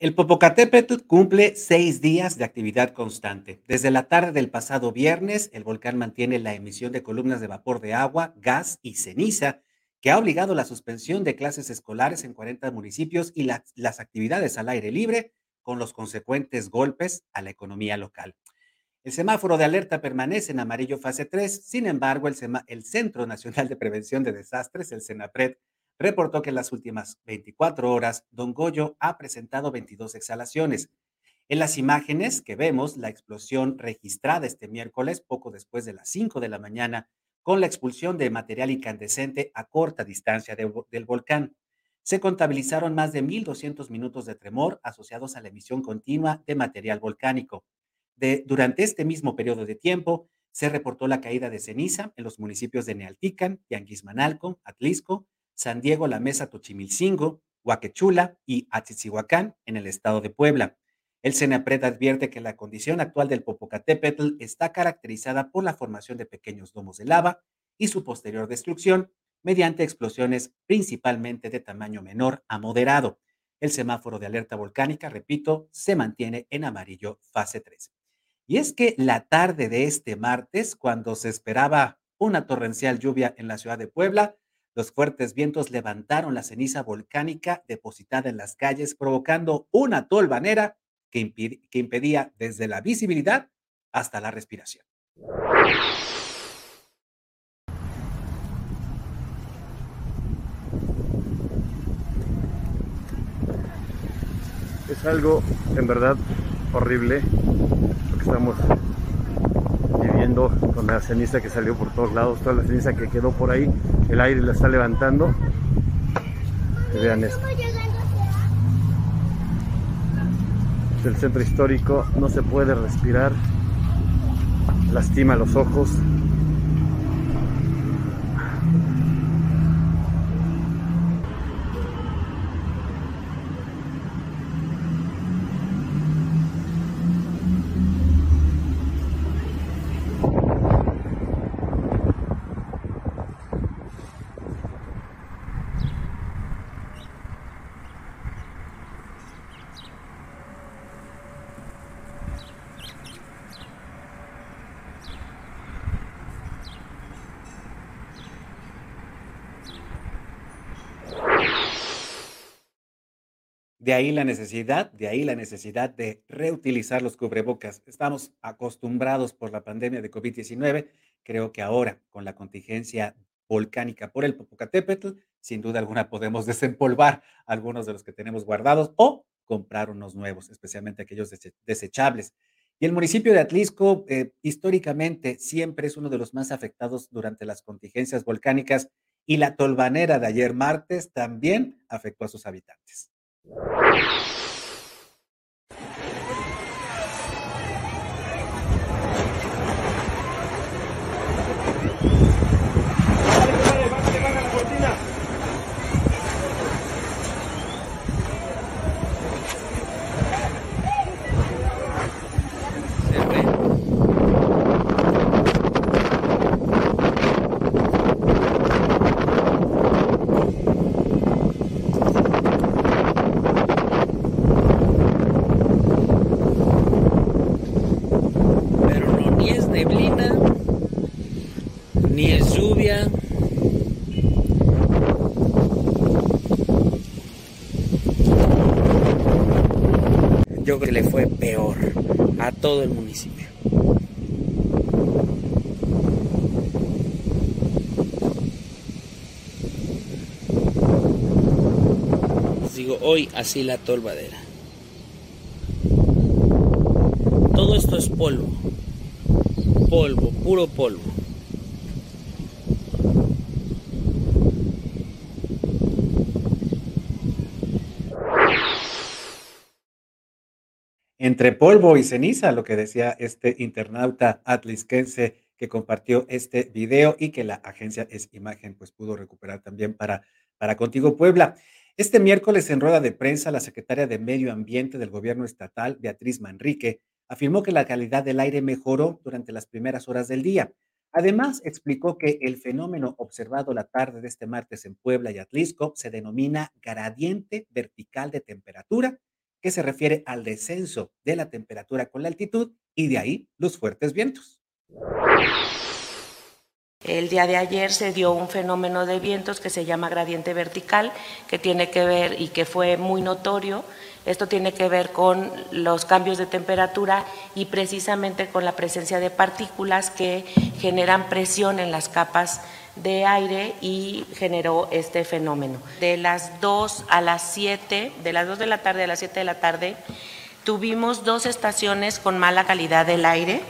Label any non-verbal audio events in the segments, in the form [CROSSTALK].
El Popocatépetl cumple seis días de actividad constante. Desde la tarde del pasado viernes, el volcán mantiene la emisión de columnas de vapor de agua, gas y ceniza, que ha obligado la suspensión de clases escolares en 40 municipios y la- las actividades al aire libre, con los consecuentes golpes a la economía local. El semáforo de alerta permanece en amarillo fase 3. Sin embargo, el, Centro Nacional de Prevención de Desastres, el CENAPRED, reportó que en las últimas 24 horas, Don Goyo ha presentado 22 exhalaciones. En las imágenes que vemos, la explosión registrada este miércoles, poco después de las 5 de la mañana, con la expulsión de material incandescente a corta distancia del volcán. Se contabilizaron más de 1.200 minutos de tremor asociados a la emisión continua de material volcánico. Durante este mismo periodo de tiempo, se reportó la caída de ceniza en los municipios de Nealtican, Tianguismanalco, Atlisco, San Diego, La Mesa, Tochimilcingo, Huaquechula y Atzitzihuacán en el estado de Puebla. El CENAPRED advierte que la condición actual del Popocatépetl está caracterizada por la formación de pequeños domos de lava y su posterior destrucción mediante explosiones principalmente de tamaño menor a moderado. El semáforo de alerta volcánica, repito, se mantiene en amarillo fase 3. Y es que la tarde de este martes, cuando se esperaba una torrencial lluvia en la ciudad de Puebla, los fuertes vientos levantaron la ceniza volcánica depositada en las calles, provocando una tolvanera que, impedía desde la visibilidad hasta la respiración. Es algo en verdad horrible lo que estamos con la ceniza que salió por todos lados, toda la ceniza que quedó por ahí, el aire la está levantando. Y vean esto. Es el centro histórico, no se puede respirar, lastima los ojos. De ahí la necesidad, de ahí la necesidad de reutilizar los cubrebocas. Estamos acostumbrados por la pandemia de COVID-19. Creo que ahora, con la contingencia volcánica por el Popocatépetl, sin duda alguna podemos [LAUGHS] desempolvar algunos de los que tenemos guardados o comprar unos nuevos, especialmente aquellos dese- desechables. Y el municipio de Atlisco, eh, históricamente, siempre es uno de los más afectados durante las contingencias volcánicas y la tolvanera de ayer martes también afectó a sus habitantes. Se fue. Pero no, ni es neblina, ni Yo creo que le fue peor a todo el municipio. Les digo, hoy así la tolvadera. Todo esto es polvo. Polvo, puro polvo. Entre polvo y ceniza, lo que decía este internauta atlisquense que compartió este video y que la agencia Es Imagen pues pudo recuperar también para, para Contigo Puebla. Este miércoles en rueda de prensa, la secretaria de Medio Ambiente del gobierno estatal, Beatriz Manrique, afirmó que la calidad del aire mejoró durante las primeras horas del día. Además, explicó que el fenómeno observado la tarde de este martes en Puebla y Atlisco se denomina gradiente vertical de temperatura que se refiere al descenso de la temperatura con la altitud y de ahí los fuertes vientos. El día de ayer se dio un fenómeno de vientos que se llama gradiente vertical, que tiene que ver y que fue muy notorio. Esto tiene que ver con los cambios de temperatura y precisamente con la presencia de partículas que generan presión en las capas de aire y generó este fenómeno. De las 2 a las 7, de las 2 de la tarde a las 7 de la tarde, tuvimos dos estaciones con mala calidad del aire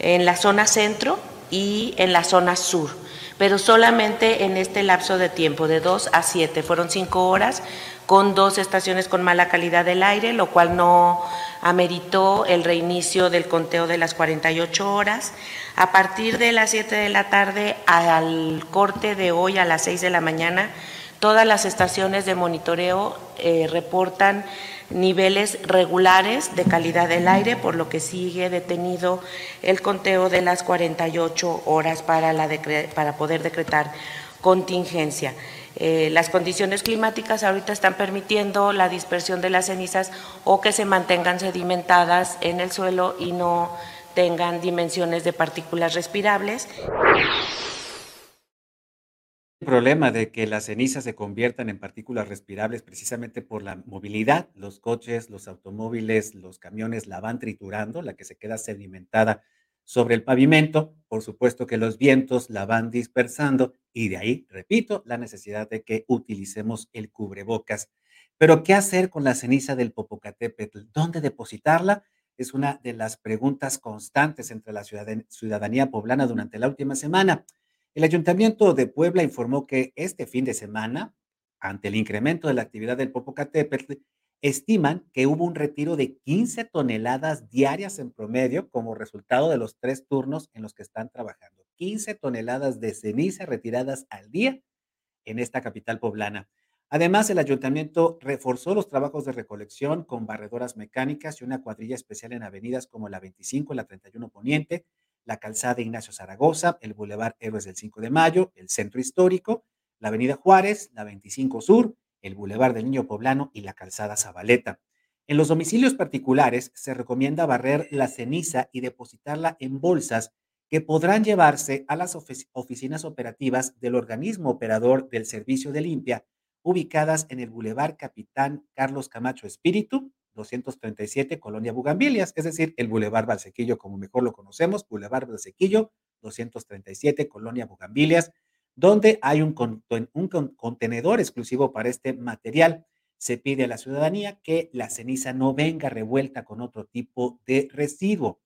en la zona centro y en la zona sur, pero solamente en este lapso de tiempo, de 2 a 7. Fueron 5 horas con dos estaciones con mala calidad del aire, lo cual no ameritó el reinicio del conteo de las 48 horas. A partir de las 7 de la tarde al corte de hoy a las 6 de la mañana, todas las estaciones de monitoreo eh, reportan niveles regulares de calidad del aire, por lo que sigue detenido el conteo de las 48 horas para, para poder decretar contingencia. Eh, las condiciones climáticas ahorita están permitiendo la dispersión de las cenizas o que se mantengan sedimentadas en el suelo y no tengan dimensiones de partículas respirables problema de que las cenizas se conviertan en partículas respirables precisamente por la movilidad. Los coches, los automóviles, los camiones la van triturando, la que se queda sedimentada sobre el pavimento. Por supuesto que los vientos la van dispersando y de ahí, repito, la necesidad de que utilicemos el cubrebocas. Pero, ¿qué hacer con la ceniza del Popocatépetl? ¿Dónde depositarla? Es una de las preguntas constantes entre la ciudadanía poblana durante la última semana. El Ayuntamiento de Puebla informó que este fin de semana, ante el incremento de la actividad del Popocatépetl, estiman que hubo un retiro de 15 toneladas diarias en promedio como resultado de los tres turnos en los que están trabajando. 15 toneladas de ceniza retiradas al día en esta capital poblana. Además, el ayuntamiento reforzó los trabajos de recolección con barredoras mecánicas y una cuadrilla especial en avenidas como la 25 y la 31 Poniente, la calzada Ignacio Zaragoza, el Boulevard Héroes del 5 de Mayo, el Centro Histórico, la Avenida Juárez, la 25 Sur, el Boulevard del Niño Poblano y la calzada Zabaleta. En los domicilios particulares se recomienda barrer la ceniza y depositarla en bolsas que podrán llevarse a las oficinas operativas del organismo operador del servicio de limpia, ubicadas en el Boulevard Capitán Carlos Camacho Espíritu, 237 Colonia Bugambilias, es decir, el Boulevard Valsequillo, como mejor lo conocemos, Boulevard Valsequillo, 237 Colonia Bugambilias, donde hay un, contenedor exclusivo para este material. Se pide a la ciudadanía que la ceniza no venga revuelta con otro tipo de residuo.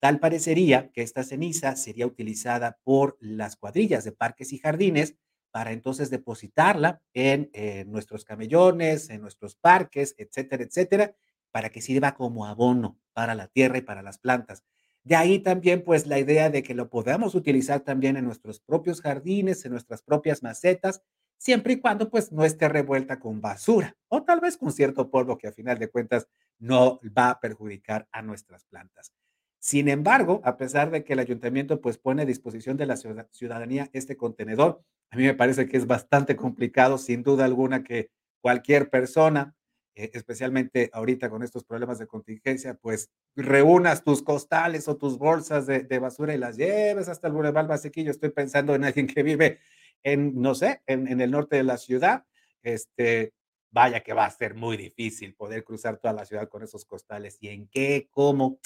Tal parecería que esta ceniza sería utilizada por las cuadrillas de parques y jardines para entonces depositarla en eh, nuestros camellones, en nuestros parques, etcétera, etcétera, para que sirva como abono para la tierra y para las plantas. De ahí también, pues, la idea de que lo podamos utilizar también en nuestros propios jardines, en nuestras propias macetas, siempre y cuando, pues, no esté revuelta con basura o tal vez con cierto polvo que a final de cuentas no va a perjudicar a nuestras plantas. Sin embargo, a pesar de que el ayuntamiento, pues, pone a disposición de la ciudadanía este contenedor, a mí me parece que es bastante complicado, sin duda alguna, que cualquier persona eh, especialmente ahorita con estos problemas de contingencia, pues reúnas tus costales o tus bolsas de, basura y las lleves hasta el Boulevard Basequillo. Estoy pensando en alguien que vive en, no sé, en, el norte de la ciudad. Este, vaya que va a ser muy difícil poder cruzar toda la ciudad con esos costales. ¿Y en qué? ¿Cómo?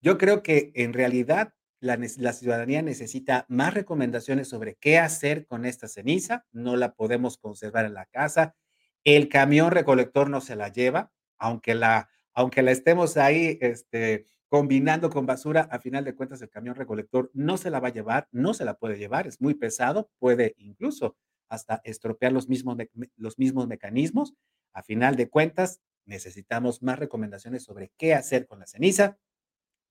Yo creo que en realidad la, ciudadanía necesita más recomendaciones sobre qué hacer con esta ceniza. No la podemos conservar en la casa. El camión recolector no se la lleva, aunque la, aunque la estemos ahí este, combinando con basura, a final de cuentas el camión recolector no se la va a llevar, no se la puede llevar, es muy pesado, puede incluso hasta estropear los mismos, los mismos mecanismos. A final de cuentas, necesitamos más recomendaciones sobre qué hacer con la ceniza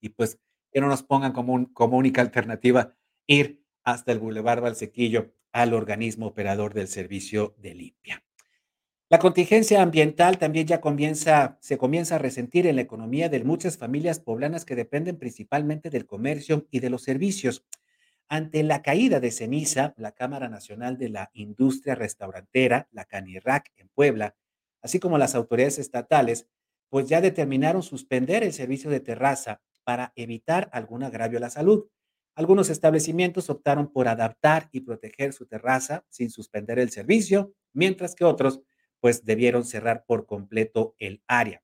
y pues que no nos pongan como, como única alternativa ir hasta el Boulevard Valsequillo al organismo operador del servicio de limpia. La contingencia ambiental también ya comienza, se comienza a resentir en la economía de muchas familias poblanas que dependen principalmente del comercio y de los servicios. Ante la caída de ceniza, la Cámara Nacional de la Industria Restaurantera, la CANIRAC en Puebla, así como las autoridades estatales, pues ya determinaron suspender el servicio de terraza para evitar algún agravio a la salud. Algunos establecimientos optaron por adaptar y proteger su terraza sin suspender el servicio, mientras que otros pues debieron cerrar por completo el área.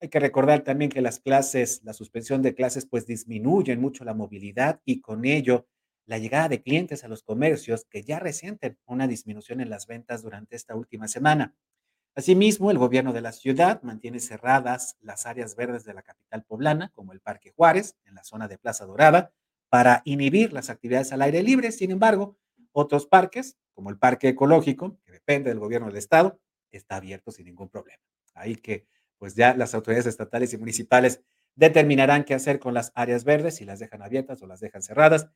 Hay que recordar también que las clases, la suspensión de clases pues disminuyen mucho la movilidad y con ello la llegada de clientes a los comercios que ya resienten una disminución en las ventas durante esta última semana. Asimismo, el gobierno de la ciudad mantiene cerradas las áreas verdes de la capital poblana, como el Parque Juárez, en la zona de Plaza Dorada, para inhibir las actividades al aire libre. Sin embargo, otros parques, como el Parque Ecológico, que depende del gobierno del estado, está abierto sin ningún problema. Ahí que, pues ya las autoridades estatales y municipales determinarán qué hacer con las áreas verdes, si las dejan abiertas o las dejan cerradas,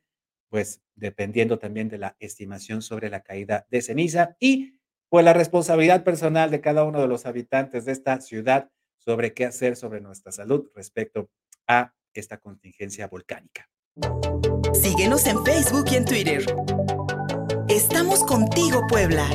pues dependiendo también de la estimación sobre la caída de ceniza y pues la responsabilidad personal de cada uno de los habitantes de esta ciudad sobre qué hacer sobre nuestra salud respecto a esta contingencia volcánica. Síguenos en Facebook y en Twitter. Estamos contigo, Puebla.